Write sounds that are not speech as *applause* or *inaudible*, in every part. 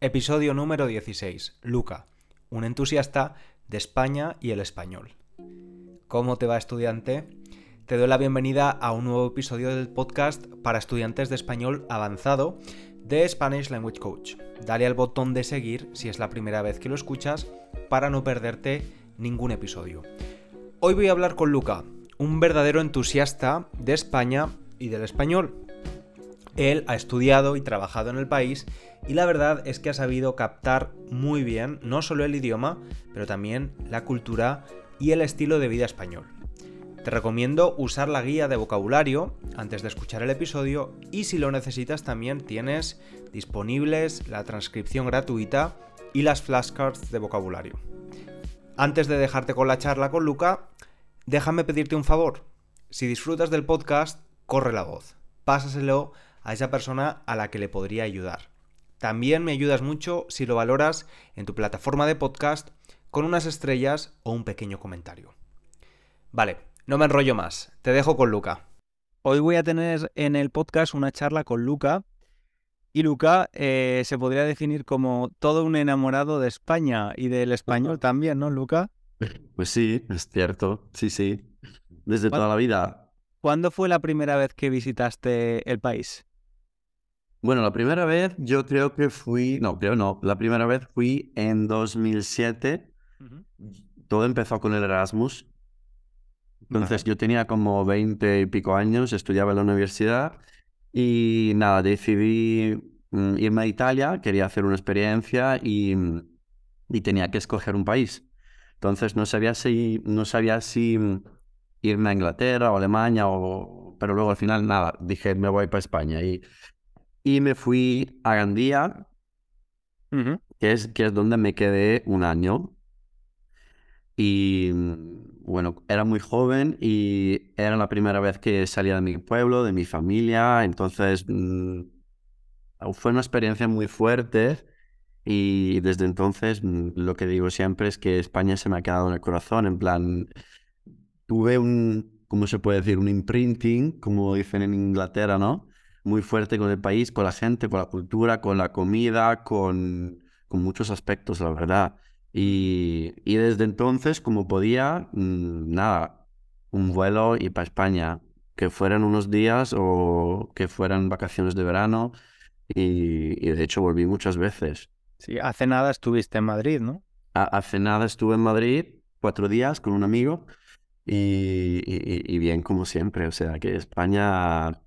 Episodio número 16. Luca, un entusiasta de España y el español. ¿Cómo te va estudiante? Te doy la bienvenida a un nuevo episodio del podcast para estudiantes de español avanzado de Spanish Language Coach. Dale al botón de seguir si es la primera vez que lo escuchas para no perderte ningún episodio. Hoy voy a hablar con Luca, un verdadero entusiasta de España y del español. Él ha estudiado y trabajado en el país y la verdad es que ha sabido captar muy bien no solo el idioma, pero también la cultura y el estilo de vida español. Te recomiendo usar la guía de vocabulario antes de escuchar el episodio y si lo necesitas también tienes disponibles la transcripción gratuita y las flashcards de vocabulario. Antes de dejarte con la charla con Luca, déjame pedirte un favor. Si disfrutas del podcast, corre la voz. Pásaselo a esa persona a la que le podría ayudar. También me ayudas mucho si lo valoras en tu plataforma de podcast con unas estrellas o un pequeño comentario. Vale, no me enrollo más, te dejo con Luca. Hoy voy a tener en el podcast una charla con Luca. Y Luca eh, se podría definir como todo un enamorado de España y del español también, ¿no, Luca? Pues sí, es cierto, sí, sí. Desde toda la vida. ¿Cuándo fue la primera vez que visitaste el país? Bueno, la primera vez yo creo que fui, no, creo no, la primera vez fui en 2007. Todo empezó con el Erasmus. Entonces yo tenía como 20 y pico años, estudiaba en la universidad y nada, decidí mm, irme a Italia, quería hacer una experiencia y, y tenía que escoger un país. Entonces no sabía si, no sabía si mm, irme a Inglaterra o Alemania, o... pero luego al final nada, dije me voy para España y y me fui a Gandía, que, es, que es donde me quedé un año. Y mm, bueno, era muy joven y era la primera vez que salía de mi pueblo, de mi familia. Entonces mm, fue una experiencia muy fuerte. Y desde entonces mm, lo que digo siempre es que España se me ha quedado en el corazón. En plan, tuve un, ¿cómo se puede decir? Un imprinting, como dicen en Inglaterra, ¿no? Muy fuerte con el país, con la gente, con la cultura, con la comida, con, con muchos aspectos, la verdad. Y, y desde entonces, como podía, mm, nada, un vuelo y para España, que fueran unos días o que fueran vacaciones de verano. Y, y, de hecho volví muchas veces. Sí, hace nada estuviste en Madrid, ¿no? hace nada estuve en Madrid, cuatro días con un amigo. Y, y, y, bien, como siempre. O sea, que España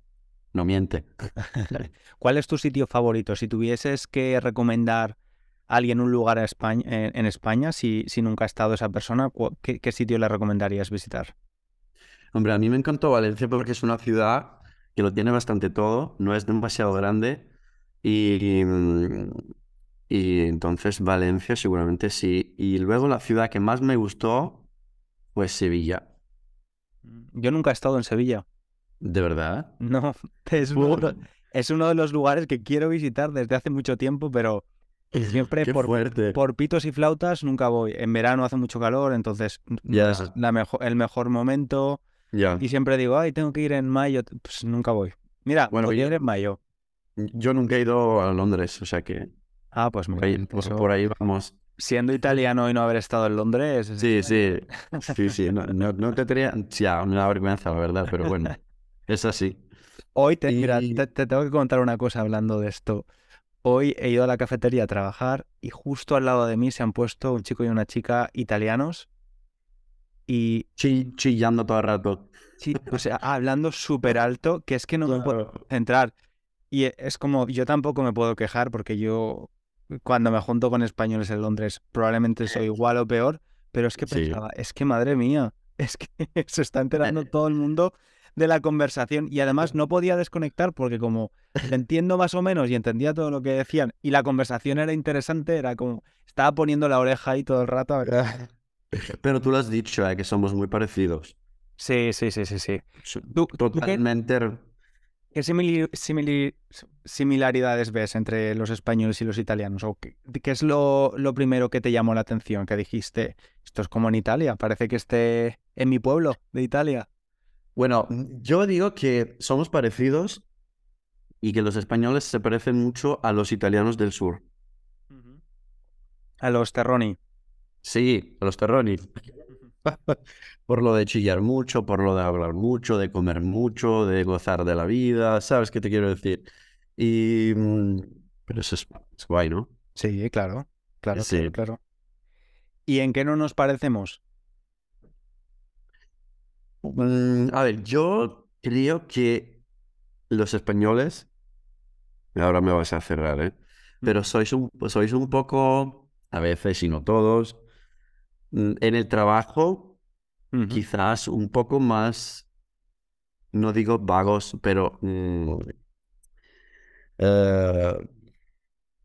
no miente. *laughs* ¿Cuál es tu sitio favorito? Si tuvieses que recomendar a alguien un lugar en España, en España si, si nunca ha estado esa persona, ¿qué, sitio le recomendarías visitar? Hombre, a mí me encantó Valencia porque es una ciudad que lo tiene bastante todo, no es demasiado grande y, y, entonces Valencia seguramente sí. Y luego la ciudad que más me gustó fue Sevilla. Yo nunca he estado en Sevilla. ¿De verdad? No, *laughs* es uno, es uno de los lugares que quiero visitar desde hace mucho tiempo, pero siempre por, por, pitos y flautas nunca voy. En verano hace mucho calor, entonces ya la mejor, el mejor momento. Ya. Y siempre digo, ay, tengo que ir en mayo. Pues nunca voy. Mira, bueno, voy a ir en mayo. Yo nunca he ido a Londres, o sea que. Ah, pues por ahí, por ahí vamos siendo italiano y no haber estado en Londres. Sí, sí, sí, sí. No, no, te tenía, ya, una vergüenza, la verdad, pero bueno. *laughs* Es así. Hoy te, mira, te, tengo que contar una cosa hablando de esto. Hoy he ido a la cafetería a trabajar y justo al lado de mí se han puesto un chico y una chica italianos y... chillando todo el rato. Sí, o sea, *laughs* hablando súper alto, que es que no me puedo entrar. Y es como, yo tampoco me puedo quejar porque yo cuando me junto con españoles en Londres probablemente soy igual o peor, pero es que pensaba, es que madre mía, es que *laughs* se está enterando todo el mundo de la conversación y además no podía desconectar porque como entiendo más o menos y entendía todo lo que decían y la conversación era interesante, era como estaba poniendo la oreja ahí todo el rato. ¿verdad? Pero tú lo has dicho, ¿eh? que somos muy parecidos. Sí, sí, sí, sí, sí. Totalmente. ¿Qué, similaridades ves entre los españoles y los italianos? ¿O qué, es lo, lo, primero que te llamó la atención? Que dijiste, esto es como en Italia, parece que esté en mi pueblo de Italia. Bueno, yo digo que somos parecidos y que los españoles se parecen mucho a los italianos del sur. A los Terroni. Sí, a los Terroni. *laughs* por lo de chillar mucho, por lo de hablar mucho, de comer mucho, de gozar de la vida, ¿sabes qué te quiero decir? Y... Mm, pero eso es, guay, ¿no? Sí, claro, claro, sí. claro, ¿Y en qué no nos parecemos? Mm, a ver, yo creo que los españoles, ahora me vas a cerrar, ¿eh? Pero sois un, sois un poco, a veces y no todos, mm, en el trabajo quizás un poco más, no digo vagos, pero... Mm, eh,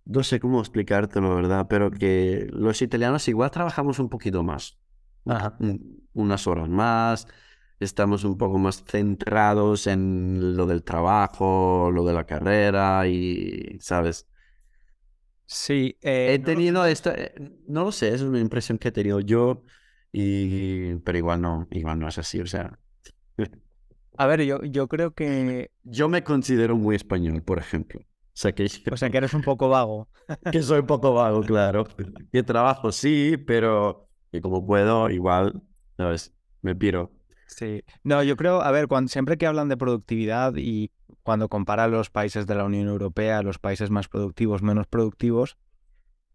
no sé cómo explicártelo, ¿verdad? Pero que los italianos igual trabajamos un poquito más. Unas horas más, estamos un poco más centrados en lo del trabajo, lo de la carrera y, ¿sabes? Sí. Eh, he tenido esta, eh, no lo sé, es una impresión que he tenido yo. Y, pero igual no, igual no es así, o sea. A ver, yo, yo creo que... Yo me considero muy español, por ejemplo. O sea, que... O sea, que eres un poco vago. *laughs* que soy un poco vago, claro. Que trabajo sí, pero que como puedo, igual, ¿sabes? Me piro. Sí. No, yo creo, a ver, cuando, siempre que hablan de productividad y cuando comparan los países de la Unión Europea, los países más productivos, menos productivos,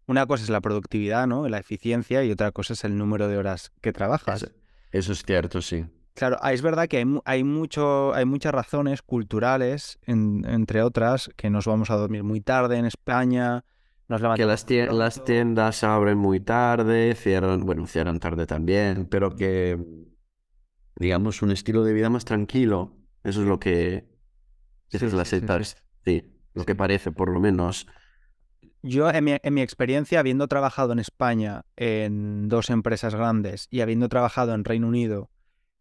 una cosa es la productividad, ¿no? La eficiencia y otra cosa es el número de horas que trabajas. Eso, es cierto, sí. Claro, es verdad que hay, mucho, hay muchas razones culturales, entre otras, que nos vamos a dormir muy tarde en España, nos Que las, las tiendas abren muy tarde, cierran, bueno, cierran tarde también, pero que, digamos, un estilo de vida más tranquilo, eso es lo que... Esa es la sí, sí, lo que parece, por lo menos. Yo, en mi, experiencia, habiendo trabajado en España en dos empresas grandes y habiendo trabajado en Reino Unido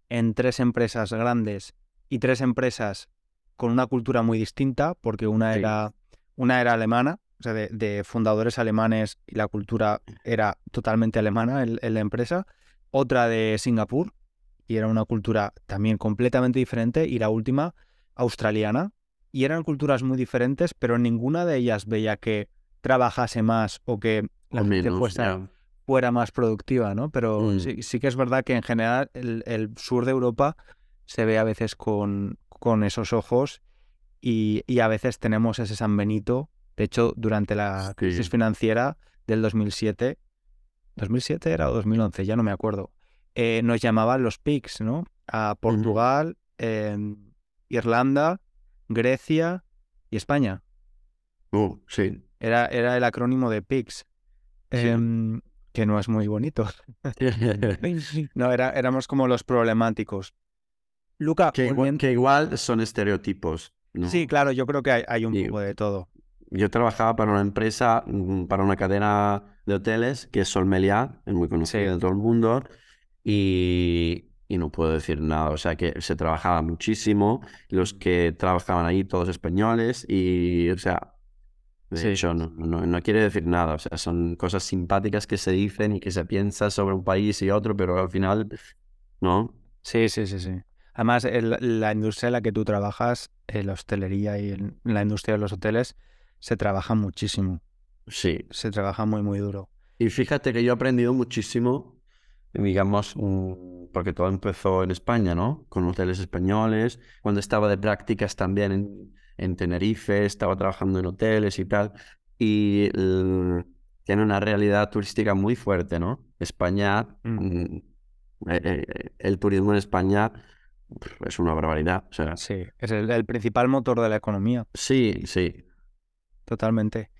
en tres empresas grandes y tres empresas con una cultura muy distinta, porque una, era, una era alemana, o sea, de, fundadores alemanes y la cultura era totalmente alemana en, la empresa, otra de Singapur y era una cultura también completamente diferente, y la última australiana, y eran culturas muy diferentes, pero ninguna de ellas veía que trabajase más o que la gente fuera, más productiva, ¿no? Pero mm. sí, que es verdad que en general el, sur de Europa se ve a veces con, con esos ojos y, a veces tenemos ese San Benito. De hecho, durante la crisis financiera del 2007, ¿2007 era o 2011? Ya no me acuerdo. Eh, nos llamaban los PICs, ¿no? A Portugal, Irlanda, Grecia y España. Oh, sí. Era, era el acrónimo de PIX, em, que no es muy bonito. *laughs* *laughs* no, era, éramos como los problemáticos. Luca, que, igual, son estereotipos. Sí, claro, yo creo que hay, un poco de todo. Yo trabajaba para una empresa, mm, para una cadena de hoteles que es Solmeliá, es muy conocida en todo el mundo, y, y no puedo decir nada. O sea que se trabajaba muchísimo, los que trabajaban ahí todos españoles, y o sea, de hecho, no, no, quiere decir nada. O sea, son cosas simpáticas que se dicen y que se piensa sobre un país y otro, pero al final, ¿no? Sí, sí, sí, sí. Además, la industria en la que tú trabajas, la hostelería y la industria de los hoteles, se trabaja muchísimo. Sí. Se trabaja muy, muy duro. Y fíjate que yo he aprendido muchísimo, digamos, porque todo empezó en España, ¿no? Con hoteles españoles, cuando estaba de prácticas también en, en Tenerife, estaba trabajando en hoteles y tal, y tiene una realidad turística muy fuerte, ¿no? España, mm. Mm, eh, eh, el turismo en España es una barbaridad. O sea, sí, es el, principal motor de la economía. Sí, sí. Totalmente.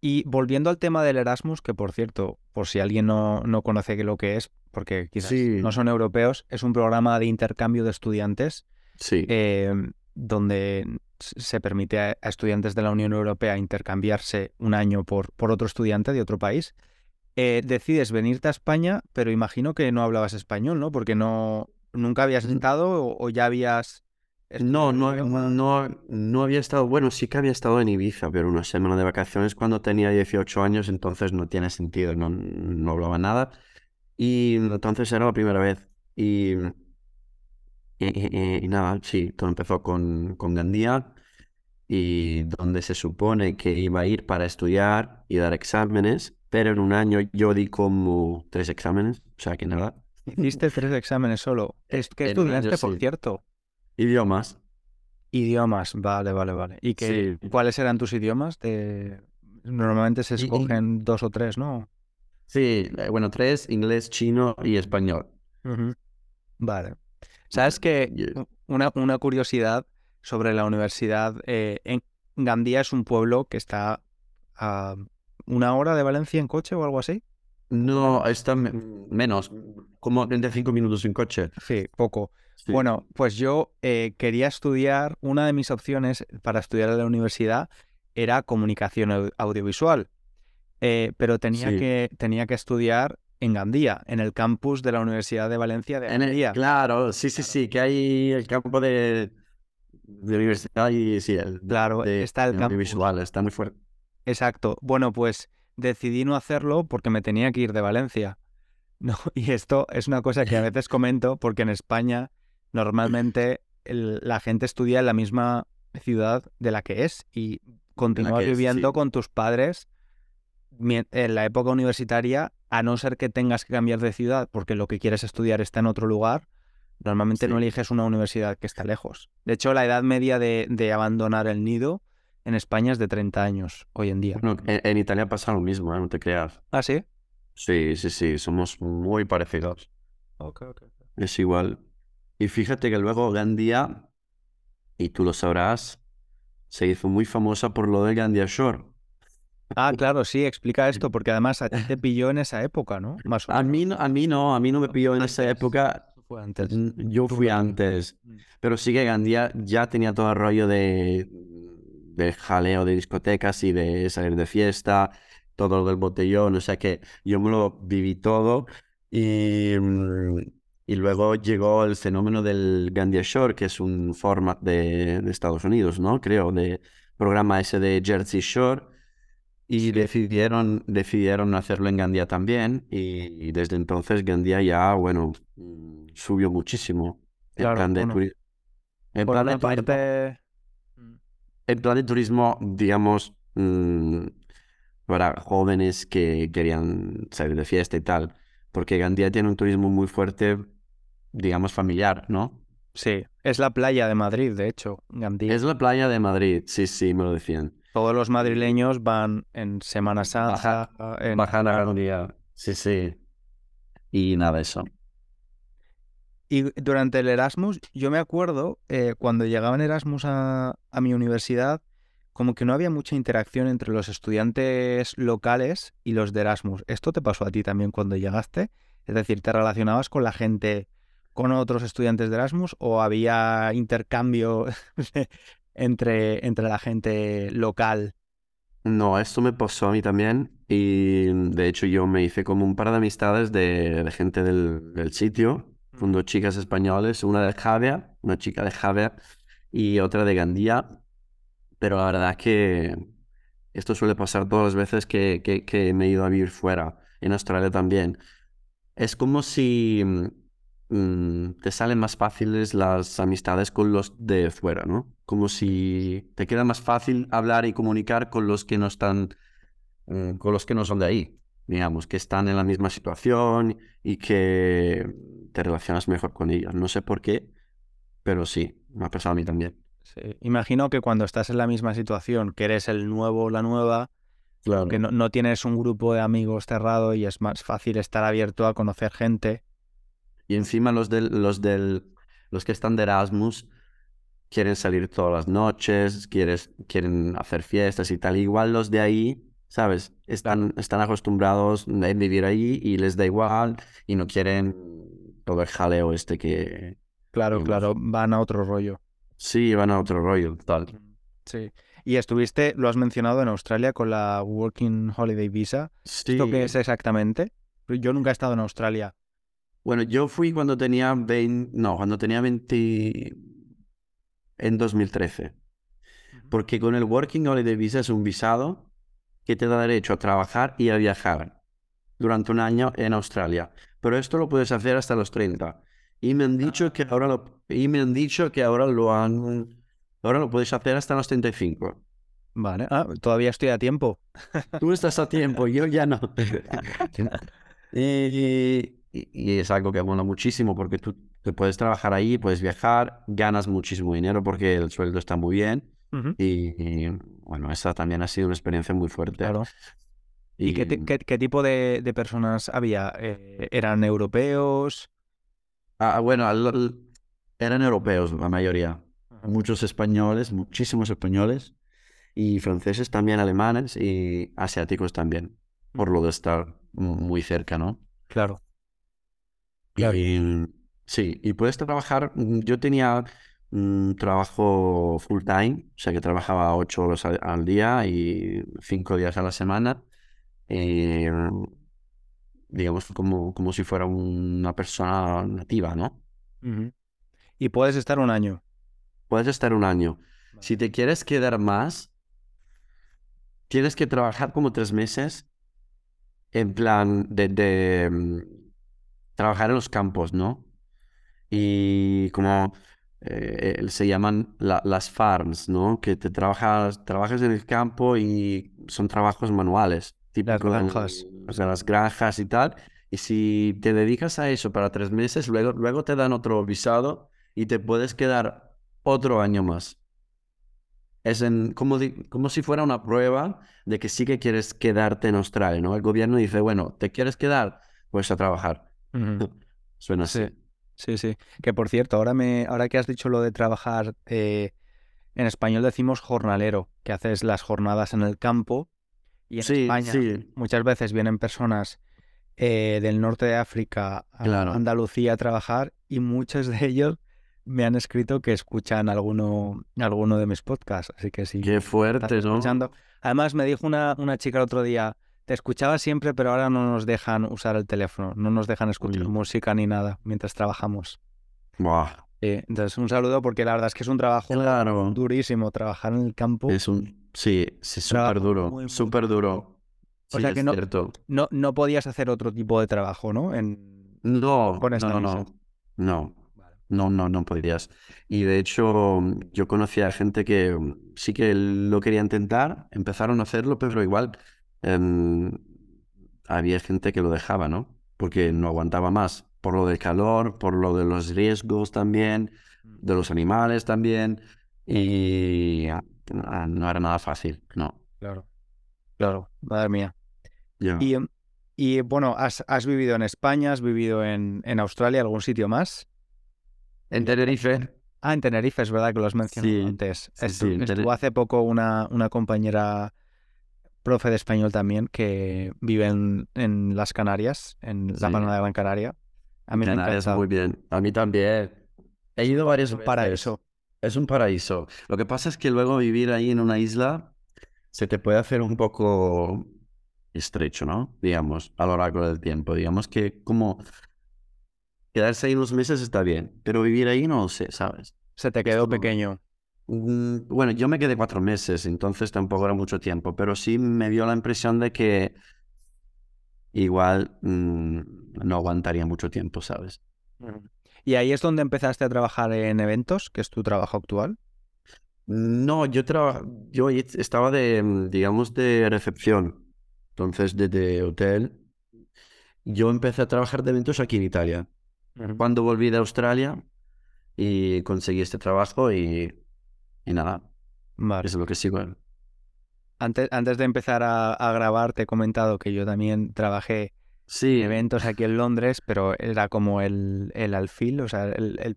Y volviendo al tema del Erasmus, que por cierto, por si alguien no, no conoce lo que es, porque quizás no son europeos, es un programa de intercambio de estudiantes. Sí. Eh, donde se permite a, estudiantes de la Unión Europea intercambiarse un año por, por otro estudiante de otro país. Eh, decides venirte a España, pero imagino que no hablabas español, ¿no? Porque no nunca habías estado o, ya habías... No, no, no, no había estado, bueno, sí que había estado en Ibiza, pero una semana de vacaciones cuando tenía 18 años, entonces no tiene sentido, no, no hablaba nada. Y entonces era la primera vez. Y y, nada, sí, todo empezó con, con Gandía y donde se supone que iba a ir para estudiar y dar exámenes pero en un año yo di como tres exámenes, o sea que nada. Hiciste tres exámenes solo. Es que *laughs* estudiaste, por sí. cierto. Idiomas. Idiomas, vale, vale, vale. ¿Y qué, Sí. cuáles eran tus idiomas? De... Normalmente se Y- y- escogen dos o tres, ¿no? Sí, eh, bueno, tres, inglés, chino y español. Vale. ¿Sabes que Yeah. una, una curiosidad sobre la universidad? eh, en Gandía es un pueblo que está a una hora de Valencia en coche o algo así. No, está me- menos, como 35 minutos en coche. Sí, poco. Sí. Bueno, pues yo eh, quería estudiar, una de mis opciones para estudiar en la universidad era comunicación au- audiovisual, eh, pero tenía, Sí. que, tenía que estudiar en Gandía, en el campus de la Universidad de Valencia de En el- Gandía. claro, sí, sí, Claro. sí, que hay el campo de, de universidad y sí, el Claro, de, está el de campus. audiovisual, está muy fuerte. Exacto. Bueno, pues decidí no hacerlo porque me tenía que ir de Valencia. No, *laughs* y esto es una cosa que a veces comento porque en España normalmente el- la gente estudia en la misma ciudad de la que es y continúas es, viviendo sí. con tus padres en la época universitaria, a no ser que tengas que cambiar de ciudad porque lo que quieres estudiar está en otro lugar, normalmente no eliges una universidad que está lejos. De hecho, la edad media de, de abandonar el nido en España es de 30 años hoy en día. En, en Italia pasa lo mismo, ¿eh? no te creas. ¿Ah, sí? Sí, sí, sí, somos muy parecidos. Es igual. Y fíjate que luego Gandía, y tú lo sabrás, se hizo muy famosa por lo de Gandia Shore. Ah, claro, sí, explica esto, *laughs* porque además a ti te pilló en esa época, ¿no? Más o A menos. mí, no- a mí no, a mí no me pilló en esa época. Fue antes. Mm, Yo fui antes. Pero sí que Gandía ya tenía todo el rollo de, de jaleo de discotecas y de salir de fiesta, todo lo del botellón, o sea que yo me lo viví todo y, mm, y luego llegó el fenómeno del Gandia Shore, que es un format de, de Estados Unidos, ¿no? Creo, de programa ese de Jersey Shore. Y decidieron, decidieron hacerlo en Gandía también y, y desde entonces Gandía ya, bueno, mm, subió muchísimo. En Claro, plan de bueno. turi- en Por una turismo- parte... en plan de turismo, digamos, mm, para jóvenes que querían salir de fiesta y tal. Porque Gandía tiene un turismo muy fuerte, digamos, familiar, ¿no? Sí, es la playa de Madrid, de hecho, Gandía. Es la playa de Madrid, sí, sí, me lo decían. Todos los madrileños van en Semana Santa, en... Bajan a Gandía, sí, sí. Y nada, eso. Y durante el Erasmus, yo me acuerdo, eh, cuando llegaba en Erasmus a, a mi universidad, como que no había mucha interacción entre los estudiantes locales y los de Erasmus. ¿Esto te pasó a ti también cuando llegaste? Es decir, ¿te relacionabas con la gente, con otros estudiantes de Erasmus o había intercambio *laughs* entre, entre la gente local? No, esto me pasó a mí también y de hecho yo me hice como un par de amistades de, de gente del, del sitio, con dos chicas españoles, una de Javia, una chica de Javia y otra de Gandía, pero la verdad que esto suele pasar todas las veces que, que, que me he ido a vivir fuera, en Australia también. Es como si mm, te salen más fáciles las amistades con los de fuera, ¿no? Como si te queda más fácil hablar y comunicar con los que no están, mm, con los que no son de ahí, digamos, que están en la misma situación y que te relacionas mejor con ellos. No sé por qué, pero sí, me ha pasado a mí también. Sí. Imagino que cuando estás en la misma situación, que eres el nuevo o la nueva, Claro. que no, no tienes un grupo de amigos cerrado y es más fácil estar abierto a conocer gente. Y encima los del, los del, los que están de Erasmus quieren salir todas las noches, quieres, quieren hacer fiestas y tal. Igual los de ahí, ¿sabes? Están, están acostumbrados a vivir ahí y les da igual y no quieren todo el jaleo este que... Claro, Digamos. claro, van a otro rollo. Sí, van a otro rollo, tal. Sí. Y estuviste, lo has mencionado, en Australia con la Working Holiday Visa. Sí. ¿Esto qué es exactamente? Yo nunca he estado en Australia. Bueno, yo fui cuando tenía 20... No, cuando tenía 20... En 2013. Porque con el Working Holiday Visa es un visado que te da derecho a trabajar y a viajar durante un año en Australia. Pero esto lo puedes hacer hasta los 30. Y me han dicho que ahora lo, y me han dicho que ahora lo han... Ahora lo puedes hacer hasta los 35. Vale, ah, todavía estoy a tiempo. Tú estás a tiempo, yo ya no. *laughs* y, y, es algo que mola muchísimo porque tú te puedes trabajar ahí, puedes viajar, ganas muchísimo dinero porque el sueldo está muy bien. Y, bueno, esa también ha sido una experiencia muy fuerte. Claro. ¿Y, qué, qué, tipo de, de personas había? Eh, ¿Eran europeos? Ah, bueno, eran europeos la mayoría. Muchos españoles, muchísimos españoles. Y franceses también, alemanes y asiáticos también. Por lo de estar muy cerca, ¿no? Claro. Y, sí, y puedes trabajar. Yo tenía un trabajo full time, o sea que trabajaba ocho horas al, día y cinco días a la semana. Eh, digamos, como, como si fuera una persona nativa, ¿no? Y puedes estar un año. Puedes estar un año. Si te quieres quedar más, tienes que trabajar como tres meses en plan de, mm, trabajar en los campos, ¿no? Y como eh, se llaman las farms, ¿no? Que te trabajas, trabajas en el campo y son trabajos manuales. Tipo las granjas. O sea, las granjas y tal. Y si te dedicas a eso para tres meses, luego, luego te dan otro visado y te puedes quedar otro año más. Es en, como, como si fuera una prueba de que sí que quieres quedarte en Australia, ¿no? El gobierno dice, bueno, ¿te quieres quedar? Pues a trabajar. *laughs* Suena así. Sí, sí, Que por cierto, ahora, me, ahora que has dicho lo de trabajar, eh, en español decimos jornalero, que haces las jornadas en el campo. Y en España muchas veces vienen personas eh, del norte de África a Andalucía a trabajar y muchos de ellos me han escrito que escuchan alguno, alguno de mis podcasts. Así que sí. Qué fuerte, ¿no? Además, me dijo una, una chica el otro día, te escuchaba siempre, pero ahora no nos dejan usar el teléfono, no nos dejan escuchar música ni nada mientras trabajamos. Buah. entonces, un saludo porque la verdad es que es un trabajo durísimo. Trabajar en el campo. Es un. Sí, es súper duro. Súper duro. O sea que no, no, no, podías hacer otro tipo de trabajo, ¿no? En... No, no, no, no. No. No, no, no podrías. Y de hecho, yo conocía gente que sí que lo quería intentar, empezaron a hacerlo, pero igual Em, había gente que lo dejaba, ¿no? Porque no aguantaba más, por lo del calor, por lo de los riesgos también, de los animales también, y ah, no era nada fácil, no. Claro, claro, madre mía. Y, em, y, bueno, has, has, vivido en España, has vivido en, en Australia, algún sitio más? En Tenerife. Ah, en Tenerife, es verdad que lo has mencionado antes. Sí, estuvo hace poco una, una compañera profe de español también que vive en, las Canarias, en la Palma de Gran Canaria. A mí Canarias, muy bien. A mí también. He ido varios veces. paraíso. Es un paraíso. Lo que pasa es que luego vivir ahí en una isla se te puede hacer un poco estrecho, ¿no? Digamos, a lo largo del tiempo. Digamos que como quedarse ahí unos meses está bien, pero vivir ahí no lo sé, ¿sabes? Se te quedó pequeño. Mm, bueno, yo me quedé cuatro meses, entonces tampoco era mucho tiempo, pero sí me dio la impresión de que igual mm, no aguantaría mucho tiempo, ¿sabes? ¿Y ahí es donde empezaste a trabajar en eventos, que es tu trabajo actual? No, yo, yo estaba de, mm, digamos, de recepción, entonces desde hotel. Yo empecé a trabajar de eventos aquí en Italia. Cuando volví de Australia y conseguí este trabajo y y nada, eso es lo que sigo. Antes, antes de empezar a, grabar, te he comentado que yo también trabajé en eventos aquí en Londres, pero era como el, el alfil, o sea, el, el,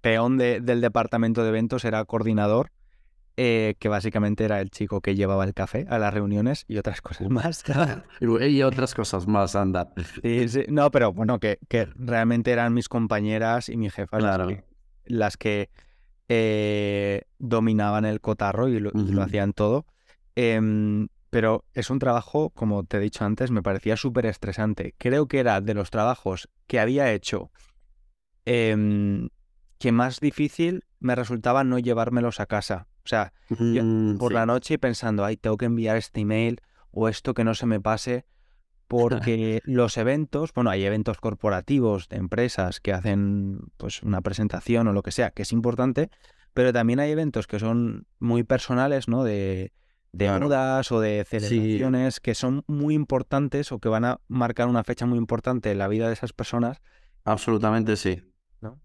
peón del departamento de eventos era coordinador, eh, que básicamente era el chico que llevaba el café a las reuniones y otras cosas más. *laughs* y otras cosas más, anda. Sí, sí. No, pero bueno, que, que realmente eran mis compañeras y mi jefa las que eh, dominaban el cotarro y lo, hacían todo. Em, pero es un trabajo, como te he dicho antes, me parecía súper estresante. Creo que era de los trabajos que había hecho em, que más difícil me resultaba no llevármelos a casa. O sea, mm, por la noche pensando, ay, tengo que enviar este email o esto que no se me pase, *laughs* porque los eventos, bueno, hay eventos corporativos de empresas que hacen pues una presentación o lo que sea, que es importante, pero también hay eventos que son muy personales, ¿no? De, de bodas o de celebraciones que son muy importantes o que van a marcar una fecha muy importante en la vida de esas personas. Absolutamente sí. ¿No?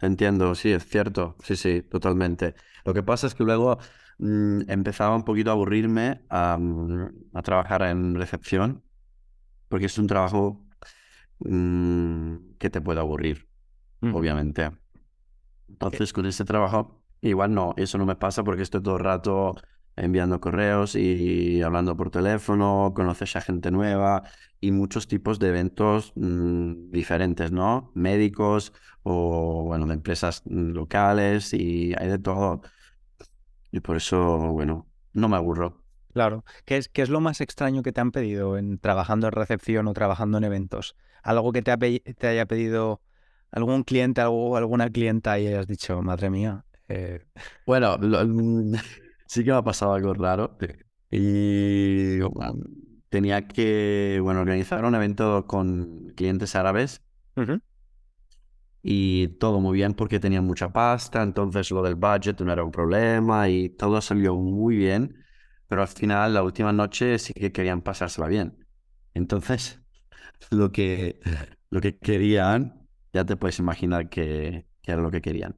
Entiendo, sí, es cierto. Sí, sí, totalmente. Lo que pasa es que luego mm, empezaba un poquito a aburrirme a, a, trabajar en recepción, porque es un trabajo mm, que te puede aburrir, obviamente. Entonces, con ese trabajo, igual no, eso no me pasa porque estoy todo el rato enviando correos y hablando por teléfono, conoces a gente nueva y muchos tipos de eventos mm, diferentes, ¿no? Médicos o, bueno, de empresas locales y hay de todo. Y por eso, bueno, no me aburro. Claro. ¿Qué es, qué es lo más extraño que te han pedido en trabajando en recepción o trabajando en eventos? ¿Algo que te, te haya pedido algún cliente, algo, alguna clienta y hayas dicho, madre mía? Eh... Bueno, *laughs* sí que me ha pasado algo raro. Y tenía que, bueno, organizar un evento con clientes árabes. Y todo muy bien porque tenían mucha pasta, entonces lo del budget no era un problema y todo salió muy bien. Pero al final, la última noche sí que querían pasársela bien. Entonces, *laughs* lo que, lo que querían, ya te puedes imaginar que, que era lo que querían.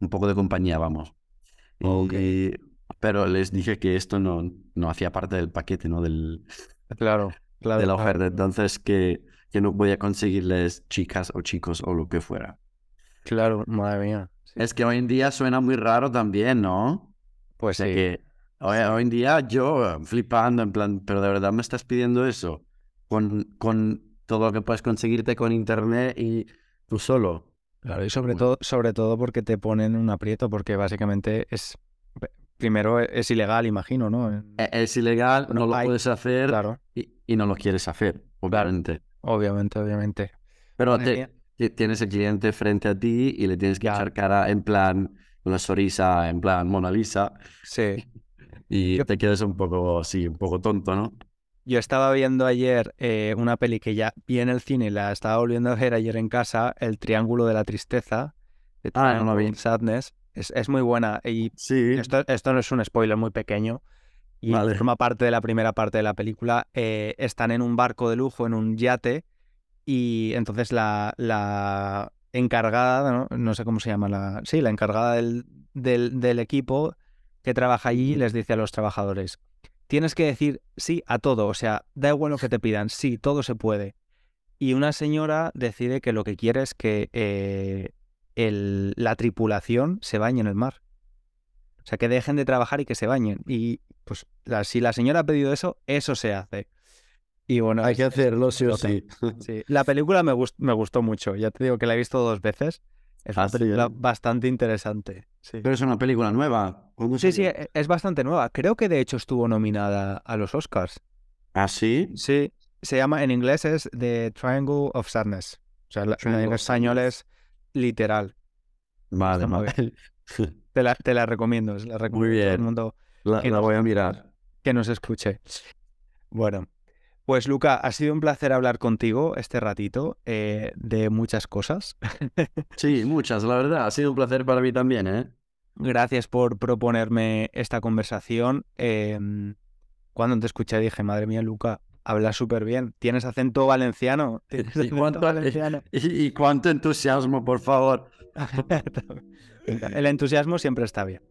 Un poco de compañía, vamos. Okay. Pero les dije que esto no, no hacía parte del paquete, ¿no? Del, claro, claro, de la oferta. Entonces, que, que no podía conseguirles chicas o chicos o lo que fuera. Claro, madre mía. Es que hoy en día suena muy raro también, ¿no? Pues sí. Que hoy, hoy, en día yo flipando, en plan, pero de verdad me estás pidiendo eso. Con, con todo lo que puedes conseguirte con internet y tú solo. Claro, y sobre, todo, sobre todo porque te ponen un aprieto, porque básicamente es primero e-, es ilegal, imagino, ¿no? E-, es ilegal, no, lo puedes hacer claro. y, no lo quieres hacer, obviamente. Obviamente, obviamente. Pero tienes el cliente frente a ti y le tienes que echar cara en plan, una sonrisa, en plan Mona Lisa. Sí. Y te quedas un poco así, un poco tonto, ¿no? Yo estaba viendo ayer eh, una peli que ya vi en el cine y la estaba volviendo a ver ayer en casa, El Triángulo de la Tristeza, de ah, no lo Sadness. Es, muy buena. Y sí. esto, esto no es un spoiler muy pequeño. Y forma parte de la primera parte de la película. Eh, están en un barco de lujo, en un yate. Y entonces la, la encargada, ¿no? sé cómo se llama la. Sí, la encargada del, del, del equipo que trabaja allí les dice a los trabajadores: tienes que decir sí a todo. O sea, da igual lo que te pidan, sí, todo se puede. Y una señora decide que lo que quiere es que eh, el, la tripulación se bañe en el mar. O sea, que dejen de trabajar y que se bañen. Y pues si la señora ha pedido eso, eso se hace. Y bueno, hay que hacerlo sí o sí. La película me, me gustó mucho. Ya te digo que la he visto dos veces. Es una ah, bastante interesante. Pero es una película nueva. Sí, sí, e, es bastante nueva. Creo que de hecho estuvo nominada a los Oscars. ¿Ah, sí? Sí. Se llama, en inglés es The Triangle of Sadness. O sea, en español es literal. Vale, vale. *laughs* Te la, te la recomiendo, la recomiendo Muy bien. todo el mundo. La, voy a mirar. Que nos escuche. Bueno, pues Luca, ha sido un placer hablar contigo este ratito eh, de muchas cosas. *laughs* Sí, muchas, la verdad. Ha sido un placer para mí también, ¿eh? Gracias por proponerme esta conversación. Em, cuando te escuché dije, madre mía, Luca, hablas súper bien. Tienes acento valenciano. *laughs* *laughs* ¿Y, cuánto, entusiasmo, por favor. El entusiasmo siempre está bien.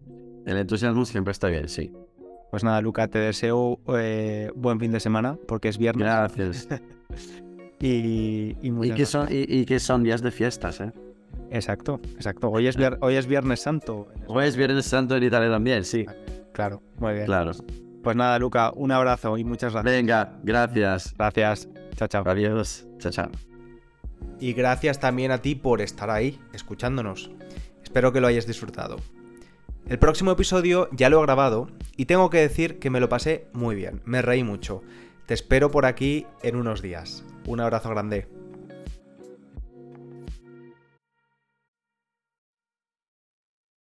El entusiasmo siempre está bien, sí. Pues nada, Luca, te deseo eh, buen fin de semana porque es viernes. Gracias. *laughs* y, y, que son, y, que son días de fiestas, ¿eh? Exacto, exacto. Hoy es, hoy es Viernes Santo. Hoy es Viernes Santo en Italia también, sí. Claro, muy bien. Claro. Pues nada, Luca, un abrazo y muchas gracias. Venga, gracias. Gracias. Chao, chao. Adiós. Chao, chao. Y gracias también a ti por estar ahí, escuchándonos. Espero que lo hayas disfrutado. El próximo episodio ya lo he grabado y tengo que decir que me lo pasé muy bien, me reí mucho. Te espero por aquí en unos días. Un abrazo grande.